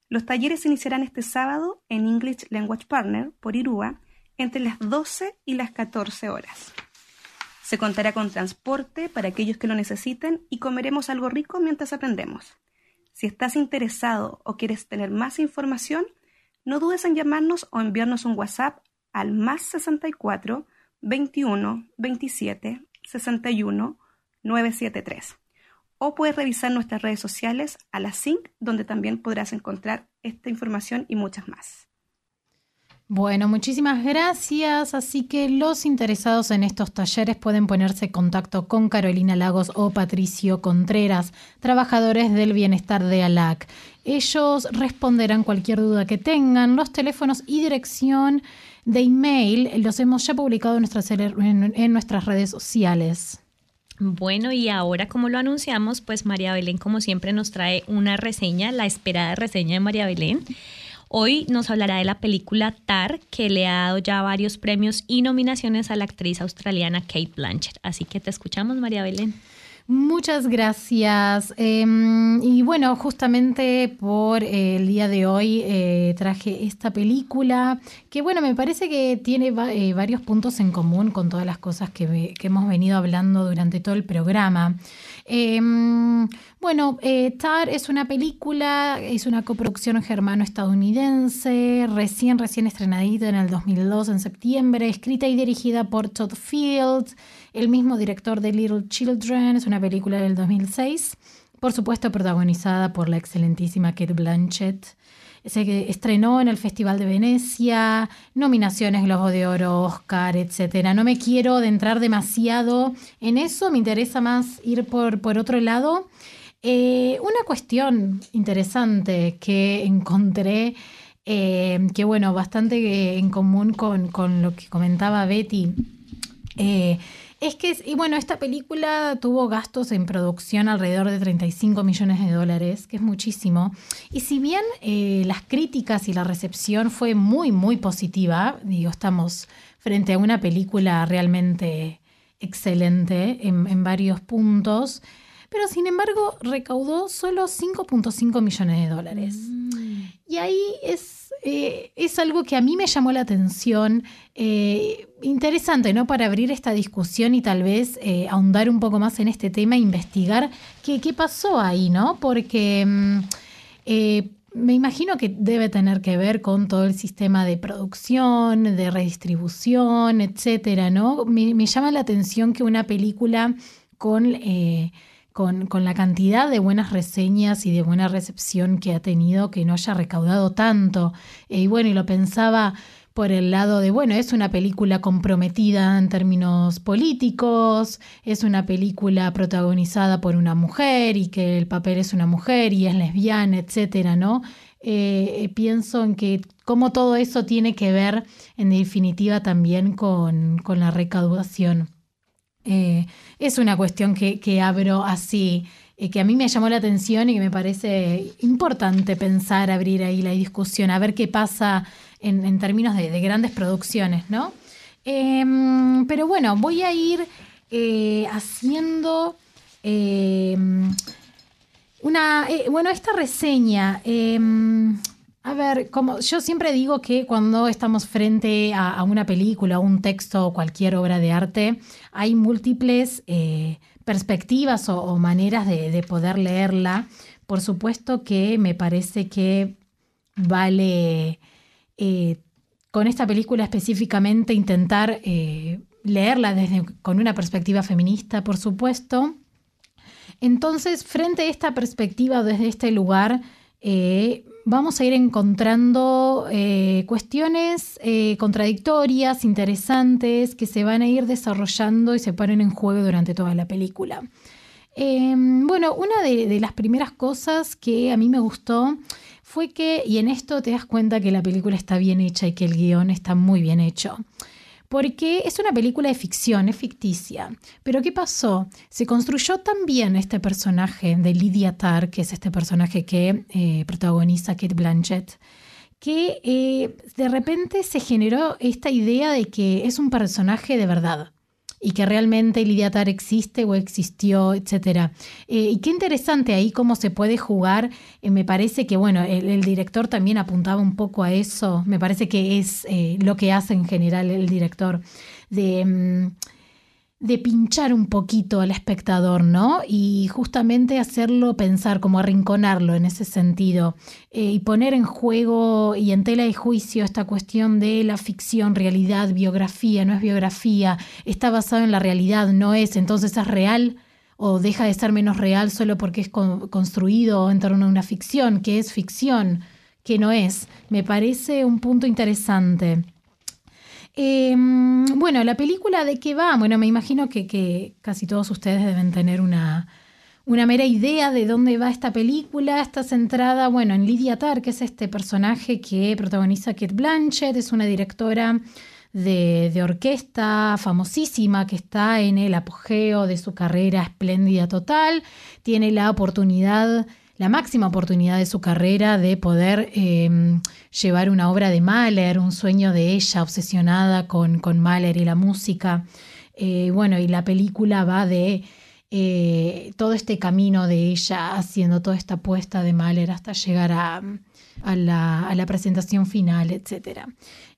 Los talleres se iniciarán este sábado en English Language Partner por Irúa entre las 12 y las 14 horas. Se contará con transporte para aquellos que lo necesiten y comeremos algo rico mientras aprendemos. Si estás interesado o quieres tener más información, no dudes en llamarnos o enviarnos un WhatsApp al más 64 21 27 61 973. O puedes revisar nuestras redes sociales a la SYNC, donde también podrás encontrar esta información y muchas más. Bueno, muchísimas gracias. Así que los interesados en estos talleres pueden ponerse en contacto con Carolina Lagos o Patricio Contreras, trabajadores del bienestar de ALAC. Ellos responderán cualquier duda que tengan. Los teléfonos y dirección de email los hemos ya publicado en nuestras, en nuestras redes sociales. Bueno, y ahora como lo anunciamos, pues María Belén como siempre nos trae una reseña, la esperada reseña de María Belén. Hoy nos hablará de la película Tar, que le ha dado ya varios premios y nominaciones a la actriz australiana Kate Blanchett. Así que te escuchamos, María Belén. Muchas gracias. Em, y bueno, justamente por el día de hoy eh, traje esta película que bueno, me parece que tiene eh, varios puntos en común con todas las cosas que, hemos venido hablando durante todo el programa. Em, bueno, eh, Tar es una película, es una coproducción germano-estadounidense, recién, recién estrenadita en el 2002, en septiembre, escrita y dirigida por Todd Fields, el mismo director de Little Children, es una película del 2006, por supuesto protagonizada por la excelentísima Kate Blanchett se estrenó en el Festival de Venecia, nominaciones Globo de Oro, Oscar, etcétera. No me quiero adentrar demasiado en eso, me interesa más ir por, por otro lado. Eh, una cuestión interesante que encontré, eh, que bueno, bastante en común con, con, lo que comentaba Betty. Eh, es que, y bueno, esta película tuvo gastos en producción alrededor de 35 millones de dólares, que es muchísimo. Y si bien eh, las críticas y la recepción fue muy, muy positiva, digo, estamos frente a una película realmente excelente en, varios puntos, pero sin embargo recaudó solo 5.5 millones de dólares. Mm. Y ahí es eh, es algo que a mí me llamó la atención. Eh, interesante, ¿no? Para abrir esta discusión y tal vez eh, ahondar un poco más en este tema e investigar qué, qué pasó ahí, ¿no? Porque mm, me imagino que debe tener que ver con todo el sistema de producción, de redistribución, etcétera, ¿no? Me, me llama la atención que una película con con, la cantidad de buenas reseñas y de buena recepción que ha tenido, que no haya recaudado tanto. Eh, y bueno, y lo pensaba por el lado de, bueno, es una película comprometida en términos políticos, es una película protagonizada por una mujer y que el papel es una mujer y es lesbiana, etcétera, ¿no? Eh, pienso en que cómo todo eso tiene que ver, en definitiva, también con la recaudación. Eh, es una cuestión que, abro así, eh, que a mí me llamó la atención y que me parece importante pensar, abrir ahí la discusión, a ver qué pasa en, términos de, grandes producciones, ¿no? Em, pero bueno, voy a ir eh, haciendo em, una, bueno, esta reseña. Em, a ver, como yo siempre digo que cuando estamos frente a, una película, un texto o cualquier obra de arte, hay múltiples eh, perspectivas o, maneras de, poder leerla. Por supuesto que me parece que vale eh, con esta película específicamente intentar eh, leerla desde, con una perspectiva feminista, por supuesto. Entonces, frente a esta perspectiva desde este lugar, vamos a ir encontrando eh, cuestiones eh, contradictorias, interesantes, que se van a ir desarrollando y se ponen en juego durante toda la película. Em, bueno, una de, las primeras cosas que a mí me gustó fue que, y en esto te das cuenta que la película está bien hecha y que el guion está muy bien hecho porque es una película de ficción, es ficticia. Pero ¿qué pasó? Se construyó también este personaje de Lydia Tarr, que es este personaje que eh, protagoniza Kate Blanchett, que eh, de repente se generó esta idea de que es un personaje de verdad y que realmente Lidia Tar existe o existió, etc. Eh, y qué interesante ahí cómo se puede jugar. Eh, me parece que, bueno, el, director también apuntaba un poco a eso. Me parece que es eh, lo que hace en general el director de... Mm, de pinchar un poquito al espectador, ¿no? Y justamente hacerlo pensar, como arrinconarlo en ese sentido, eh, y poner en juego y en tela de juicio esta cuestión de la ficción, realidad, biografía, no es biografía, está basado en la realidad, no es, entonces es real o deja de ser menos real solo porque es construido en torno a una ficción, que es ficción que no es. Me parece un punto interesante. Em, bueno, la película de qué va, bueno, me imagino que, casi todos ustedes deben tener una, una, mera idea de dónde va esta película. Está centrada, bueno, en Lydia Tarr, que es este personaje que protagoniza Kate Blanchett, es una directora de, de, orquesta famosísima que está en el apogeo de su carrera espléndida total. Tiene la oportunidad la máxima oportunidad de su carrera de poder em, llevar una obra de Mahler, un sueño de ella obsesionada con, con Mahler y la música. Eh, bueno, y la película va de eh, todo este camino de ella haciendo toda esta apuesta de Mahler hasta llegar a, la, a la, presentación final, etc.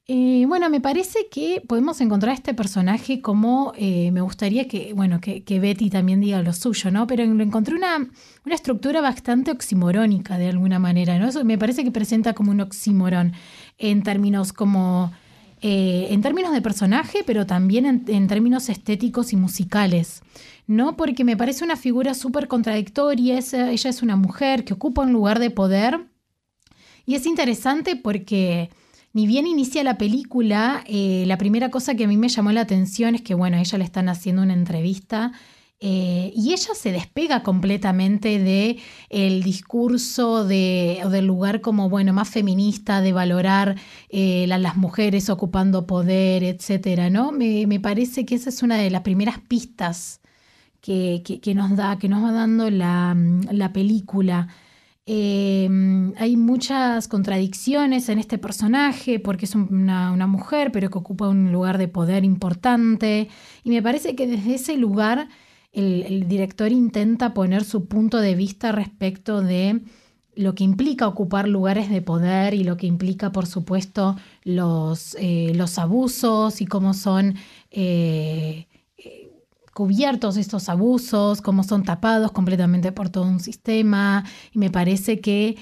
Eh, bueno, me parece que podemos encontrar este personaje como eh, me gustaría que, bueno, que, Betty también diga lo suyo, ¿no? Pero encontré una, una estructura bastante oximorónica de alguna manera, ¿no? Eso me parece que presenta como un oxímoron en términos como. Eh, en términos de personaje, pero también en, términos estéticos y musicales, ¿no? Porque me parece una figura súper contradictoria. ella es una mujer que ocupa un lugar de poder. Y es interesante porque ni bien inicia la película, eh, la primera cosa que a mí me llamó la atención es que, bueno, a ella le están haciendo una entrevista eh, y ella se despega completamente de discurso de, del lugar como, bueno, más feminista, de valorar eh, las mujeres ocupando poder, etcétera, ¿no? Me, parece que esa es una de las primeras pistas que, nos da, que nos va dando la, la película. Em, hay muchas contradicciones en este personaje porque es una, mujer pero que ocupa un lugar de poder importante. Y me parece que desde ese lugar el, director intenta poner su punto de vista respecto de lo que implica ocupar lugares de poder y lo que implica, por supuesto, los, eh, los abusos y cómo son eh, estos abusos, cómo son tapados completamente por todo un sistema. Y me parece que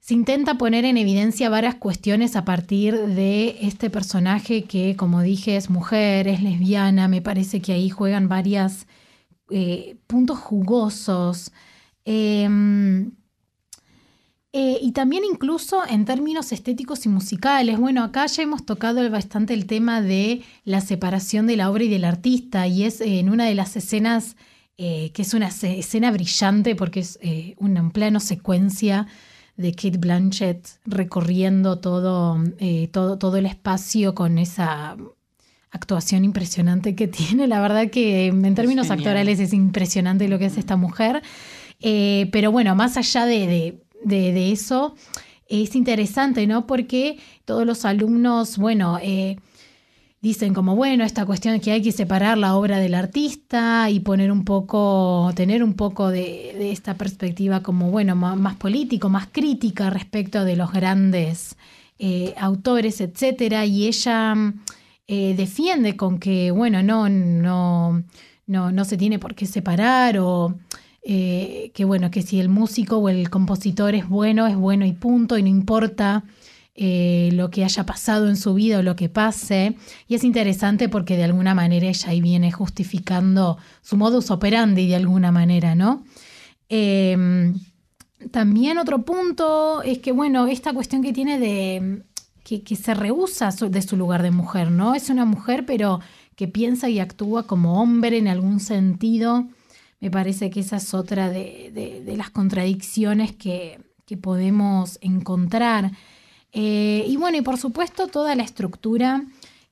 se intenta poner en evidencia varias cuestiones a partir de este personaje que, como dije, es mujer, es lesbiana. Me parece que ahí juegan varios eh, puntos jugosos. Em, eh, y también incluso en términos estéticos y musicales. Bueno, acá ya hemos tocado bastante el tema de la separación de la obra y del artista y es en una de las escenas eh, que es una escena brillante porque es eh, un plano secuencia de Kate Blanchett recorriendo todo, todo, todo el espacio con esa actuación impresionante que tiene. La verdad que en términos actorales es impresionante lo que es esta mujer. pero bueno, más allá de de, eso es interesante, ¿no? Porque todos los alumnos, bueno, eh, dicen como, bueno, esta cuestión que hay que separar la obra del artista y poner un poco, tener un poco de, esta perspectiva como, bueno, más, político, más crítica respecto de los grandes eh, autores, etcétera, y ella eh, defiende con que, bueno, no, no, no, no se tiene por qué separar o eh, que bueno, que si el músico o el compositor es bueno, es bueno y punto, y no importa eh, lo que haya pasado en su vida o lo que pase. Y es interesante porque de alguna manera ella ahí viene justificando su modus operandi de alguna manera, ¿no? Em, también otro punto es que, bueno, esta cuestión que tiene de que, que se rehúsa de su lugar de mujer, ¿no? Es una mujer, pero que piensa y actúa como hombre en algún sentido me parece que esa es otra de, las contradicciones que, podemos encontrar. Eh, y bueno, y por supuesto toda la estructura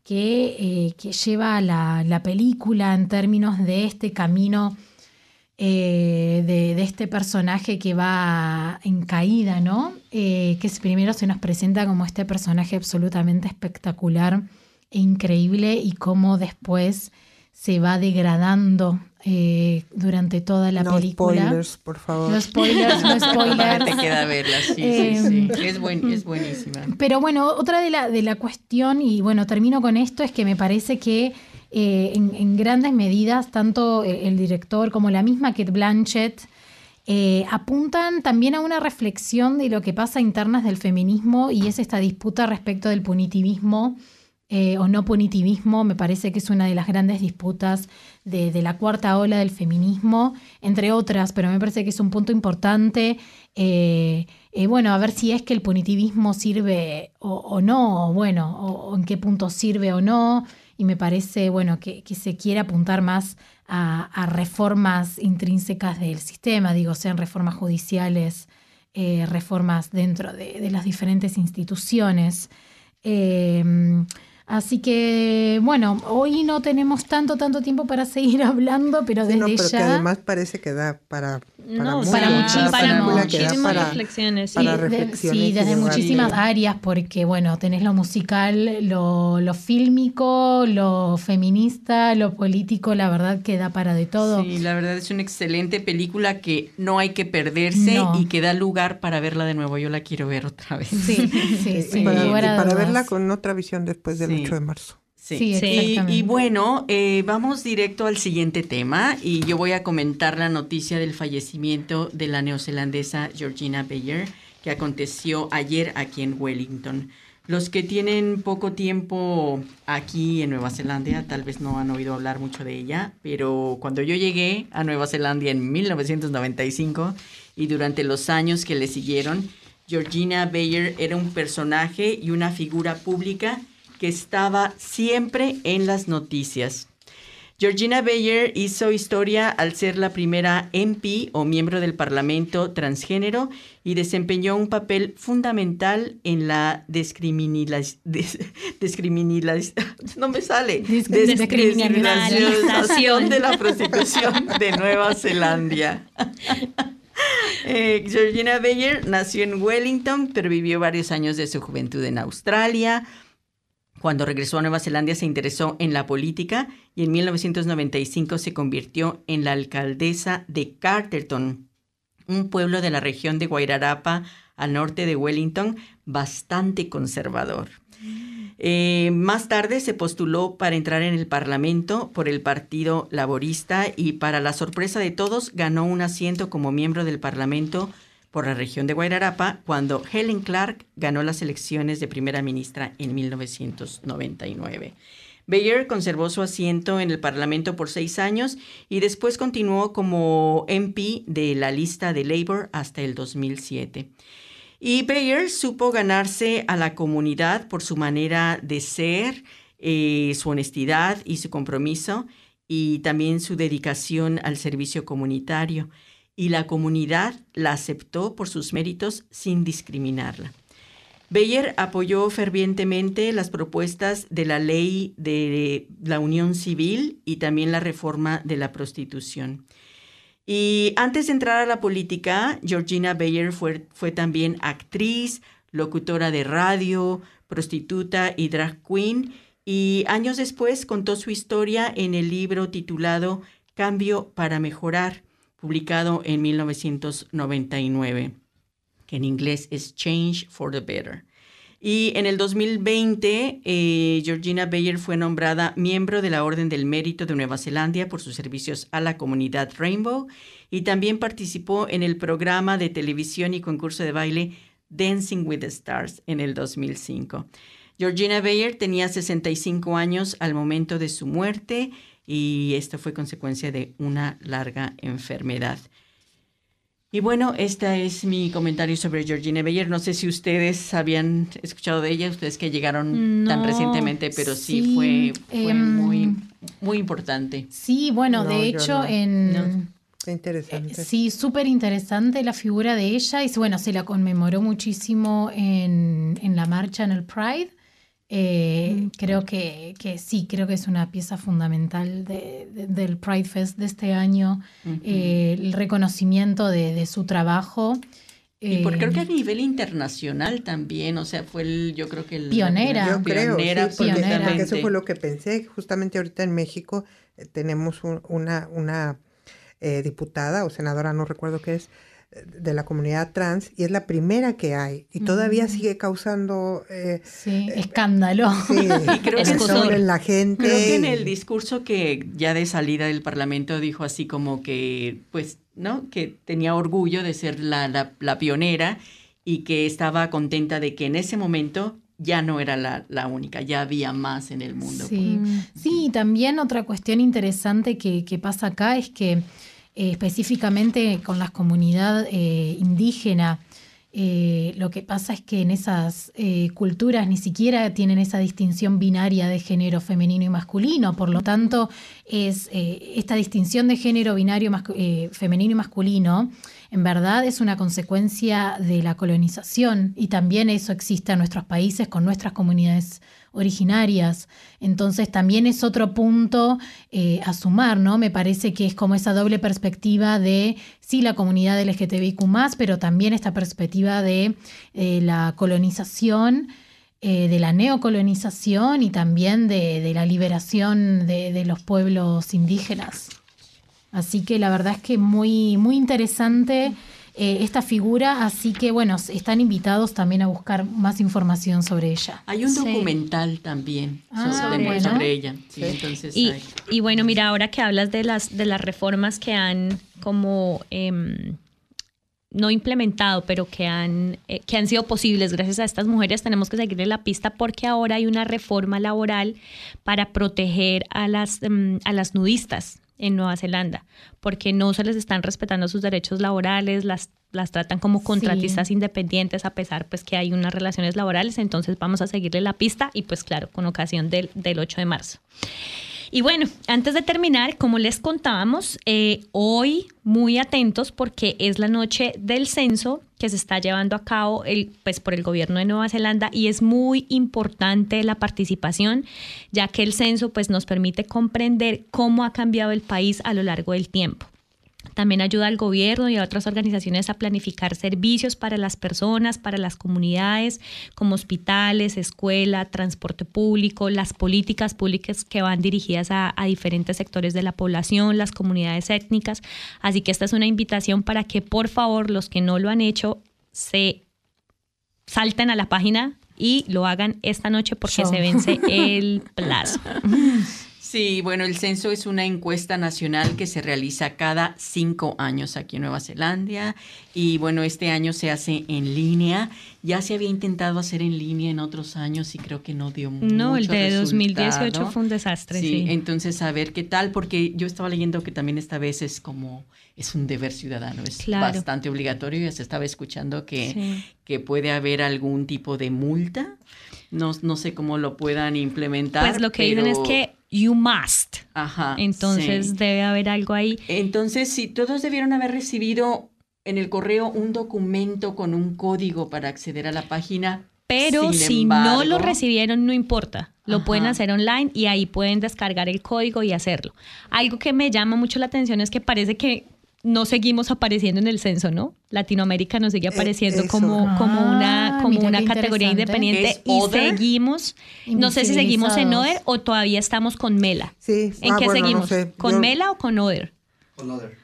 que, eh, lleva la, película en términos de este camino eh, de, este personaje que va en caída, ¿no? que primero se nos presenta como este personaje absolutamente espectacular e increíble y cómo después se va degradando eh, durante toda la película. No spoilers, por favor. No spoilers, no spoilers. Te queda verla, sí, sí, sí. Em, es, buenísima. Pero bueno, otra de la, de la cuestión, y bueno, termino con esto, es que me parece que eh, en, grandes medidas, tanto el, director como la misma Kate Blanchett, eh, apuntan también a una reflexión de lo que pasa internas del feminismo y es esta disputa respecto del punitivismo eh, o no punitivismo, me parece que es una de las grandes disputas de, la cuarta ola del feminismo, entre otras, pero me parece que es un punto importante. Eh, eh, bueno, a ver si es que el punitivismo sirve o, no, o bueno, o, en qué punto sirve o no, y me parece, bueno, que, se quiere apuntar más a, reformas intrínsecas del sistema, digo, sean reformas judiciales, reformas dentro de, las diferentes instituciones. Así que, bueno, hoy no tenemos tanto, tanto tiempo para seguir hablando, pero desde no, pero que además parece que da para, para, no, para, muchísimas reflexiones. Sí, sí desde muchísimas áreas, porque, bueno, tenés lo musical, lo, lo fílmico, lo feminista, lo político, la verdad que da para de todo. Sí, la verdad es una excelente película que no hay que perderse y que da lugar para verla de nuevo. Yo la quiero ver otra vez. Sí, sí, sí. Para, para verla con otra visión después del de marzo. Sí, Y, bueno, eh, vamos directo al siguiente tema y yo voy a comentar la noticia del fallecimiento de la neozelandesa Georgina Bayer que aconteció ayer aquí en Wellington. Los que tienen poco tiempo aquí en Nueva Zelanda tal vez no han oído hablar mucho de ella, pero cuando yo llegué a Nueva Zelanda en 1995 y durante los años que le siguieron, Georgina Bayer era un personaje y una figura pública que estaba siempre en las noticias. Georgina Bayer hizo historia al ser la primera MP o miembro del Parlamento transgénero y desempeñó un papel fundamental en la descriminalización no me sale, de la prostitución de Nueva Zelanda. Eh, Georgina Bayer nació en Wellington, pero vivió varios años de su juventud en Australia. Cuando regresó a Nueva Zelanda se interesó en la política y en 1995 se convirtió en la alcaldesa de Carterton, un pueblo de la región de Guairarapa al norte de Wellington, bastante conservador. Eh, más tarde se postuló para entrar en el Parlamento por el Partido Laborista y para la sorpresa de todos ganó un asiento como miembro del Parlamento por la región de Guairarapa cuando Helen Clark ganó las elecciones de primera ministra en 1999. Bayer conservó su asiento en el Parlamento por seis años y después continuó como MP de la lista de Labour hasta el 2007. Y Bayer supo ganarse a la comunidad por su manera de ser, eh, su honestidad y su compromiso, y también su dedicación al servicio comunitario y la comunidad la aceptó por sus méritos sin discriminarla. Beyer apoyó fervientemente las propuestas de la ley de la unión civil y también la reforma de la prostitución. Y antes de entrar a la política, Georgina Beyer fue, fue también actriz, locutora de radio, prostituta y drag queen, y años después contó su historia en el libro titulado Cambio para Mejorar, publicado en 1999, que en inglés es Change for the Better. Y en el 2020, eh, Georgina Bayer fue nombrada miembro de la Orden del Mérito de Nueva Zelanda por sus servicios a la comunidad Rainbow y también participó en el programa de televisión y concurso de baile Dancing with the Stars en el 2005. Georgina Bayer tenía 65 años al momento de su muerte y esto fue consecuencia de una larga enfermedad. Y bueno, este es mi comentario sobre Georgina Beyer. No sé si ustedes habían escuchado de ella, ustedes que llegaron tan recientemente, pero sí, fue, em, muy, muy importante. Sí, bueno, de hecho, en... Interesante. Eh, sí, súper interesante la figura de ella y bueno, se la conmemoró muchísimo en, en la marcha en el Pride. Eh, creo que, sí, creo que es una pieza fundamental del Pride Fest de este año, eh, el reconocimiento de, su trabajo. Y por, creo que a eh, nivel internacional también, o sea, fue el, yo creo que el... Pionera. Yo creo, pionera, porque, eso fue lo que pensé, justamente ahorita en México tenemos una, una diputada o senadora, no recuerdo qué es, de la comunidad trans y es la primera que hay y todavía sigue causando eh, escándalo. sí, creo que en la gente creo que en el discurso que ya de salida del parlamento dijo así como que pues no que tenía orgullo de ser la, la, pionera y que estaba contenta de que en ese momento ya no era la, la única, ya había más en el mundo. Sí, sí también otra cuestión interesante que, que pasa acá es que eh, específicamente con la comunidad eh, indígena, eh, lo que pasa es que en esas eh, culturas ni siquiera tienen esa distinción binaria de género femenino y masculino, por lo tanto, es esta distinción de género binario femenino y masculino en verdad es una consecuencia de la colonización y también eso existe en nuestros países con nuestras comunidades originarias. Entonces también es otro punto eh, a sumar, ¿no? Me parece que es como esa doble perspectiva de, sí, la comunidad LGTBIQ, pero también esta perspectiva de eh, la colonización. Eh, de la neocolonización y también de, la liberación de, los pueblos indígenas. Así que la verdad es que muy, muy interesante eh, esta figura, así que bueno, están invitados también a buscar más información sobre ella. Hay un documental también Ah, sobre, bueno. sobre ella. Sí, entonces Y, bueno, mira, ahora que hablas de las, de las reformas que han como em, no implementado, pero que han, eh, que han sido posibles gracias a estas mujeres, tenemos que seguirle la pista porque ahora hay una reforma laboral para proteger a las, em, a las nudistas en Nueva Zelanda, porque no se les están respetando sus derechos laborales, las, las tratan como contratistas independientes a pesar pues que hay unas relaciones laborales, entonces vamos a seguirle la pista y pues claro, con ocasión del, del 8 de marzo. Y bueno, antes de terminar, como les contábamos, eh, hoy muy atentos porque es la noche del censo que se está llevando a cabo el, pues, por el gobierno de Nueva Zelanda y es muy importante la participación, ya que el censo pues, nos permite comprender cómo ha cambiado el país a lo largo del tiempo. También ayuda al gobierno y a otras organizaciones a planificar servicios para las personas, para las comunidades, como hospitales, escuela, transporte público, las políticas públicas que van dirigidas a, a diferentes sectores de la población, las comunidades étnicas. Así que esta es una invitación para que por favor los que no lo han hecho se salten a la página y lo hagan esta noche porque Show. se vence el plazo. Sí, bueno, el censo es una encuesta nacional que se realiza cada cinco años aquí en Nueva Zelanda y bueno, este año se hace en línea. Ya se había intentado hacer en línea en otros años y creo que no dio mucho No, el de 2018 resultado. fue un desastre. Sí, Sí, entonces a ver qué tal, porque yo estaba leyendo que también esta vez es como, es un deber ciudadano, es Claro. bastante obligatorio, ya se estaba escuchando que, Sí. que puede haber algún tipo de multa, no, no sé cómo lo puedan implementar. Pues lo que dicen es que you must. Ajá, Entonces sí. debe haber algo ahí. Entonces, sí, todos debieron haber recibido en el correo un documento con un código para acceder a la página. Pero Sin si no lo recibieron, no importa. Lo Ajá. pueden hacer online y ahí pueden descargar el código y hacerlo. Algo que me llama mucho la atención es que parece que no seguimos apareciendo en el censo, ¿no? Latinoamérica nos sigue apareciendo eso. como, como una, Ah, como mira una categoría independiente ¿Es y seguimos, no sé si seguimos en. Other o todavía estamos con Mela. Sí. ¿En Ah, qué bueno, no seguimos? sé. ¿Con Yo- Mela o con Other?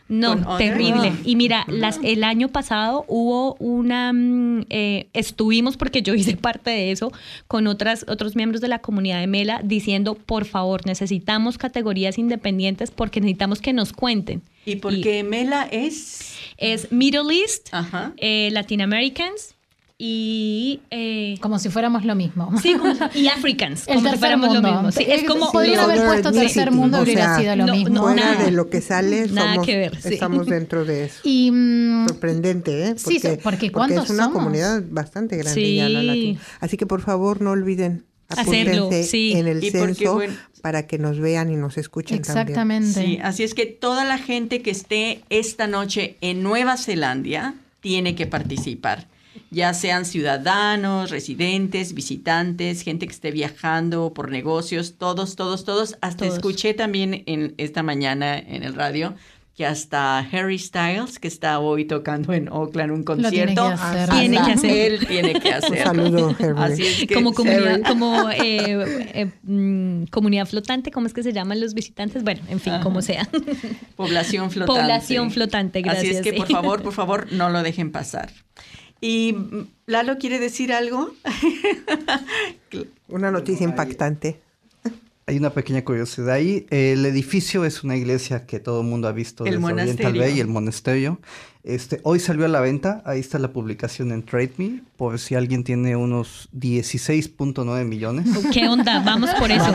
No, terrible. Ah. Y mira, las, el año pasado hubo una, mm, eh, estuvimos, porque yo hice parte de eso, con otras, otros miembros de la comunidad de Mela, diciendo, por favor, necesitamos categorías independientes porque necesitamos que nos cuenten. Y porque Mela es... Es Middle East, Ajá. eh, Latin Americans y... eh, Como si fuéramos lo mismo. sí, como- y Africans, El como si tercer fuéramos lo mundo. mismo. Sí, es como... Podrían haber puesto tercer mundo, o hubiera sea, sido lo no, mismo. no, Fuera nada. de lo que sale, Nada somos, que ver, sí. estamos dentro de eso. Y mm, Sorprendente, ¿eh? Sí, so- porque es ¿cuántos una somos? comunidad bastante grande Sí. ya la latina. Así que por favor no olviden Hacerlo, sí. en el Y porque, censo bueno, para que nos vean y nos escuchen también. exactamente. Sí, así es que toda la gente que esté esta noche en Nueva Zelanda tiene que participar, ya sean ciudadanos, residentes, visitantes, gente que esté viajando por negocios, todos, todos, todos. Hasta Todos. escuché también en esta mañana en el radio que hasta Harry Styles, que está hoy tocando en Oakland un concierto, que hacer. hasta Tiene que hacer. él tiene que hacer. saludo, Harry. Así es que como comunidad, Harry- como eh, eh, mm, comunidad flotante, ¿cómo es que se llaman los visitantes? Bueno, en fin, como sea. Población flotante. Población flotante, Así es gracias, que, por favor, por favor, no lo dejen pasar. Y Lalo quiere decir algo. Una noticia impactante. Hay una pequeña curiosidad ahí. El edificio es una iglesia que todo el mundo ha visto El desde Oriental. Bay, el monasterio. Este, hoy salió a la venta, ahí está la publicación en TradeMe, por si alguien tiene unos 16.9 millones. ¿Qué onda? Vamos por eso.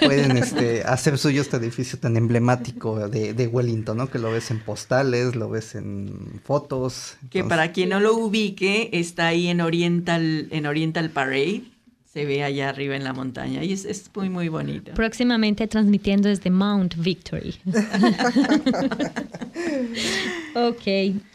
Pueden este, hacer suyo este edificio tan emblemático de, de, Wellington, ¿no? Que lo ves en postales, lo ves en fotos. Que para quien no lo ubique, está ahí en Oriental, en Oriental Parade se ve allá arriba en la montaña y es, es muy, muy bonito. Próximamente transmitiendo desde Mount Victory. ok.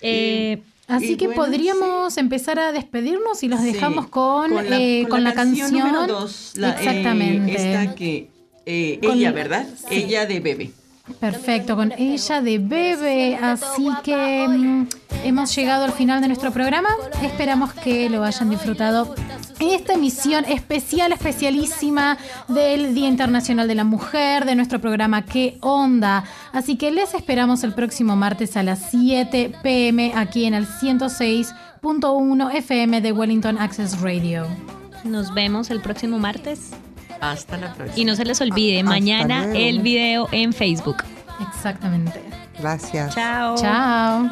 Eh, Así que podríamos empezar a despedirnos y los dejamos con, con, la, eh, con la, canción, número dos, la, eh, Exactamente. esta que ella, ¿verdad? Ella de bebé. Perfecto, con ella de bebé. Así que mm, hemos llegado al final de nuestro programa. Esperamos que lo hayan disfrutado en esta emisión especial, especialísima del Día Internacional de la Mujer, de nuestro programa ¿Qué onda? Así que les esperamos el próximo martes a las 7 pm aquí en el 106.1 FM de Wellington Access Radio. Nos vemos el próximo martes. Hasta la próxima. Y no se les olvide, mañana el video en Facebook. Exactamente. Gracias. Chao. Chao.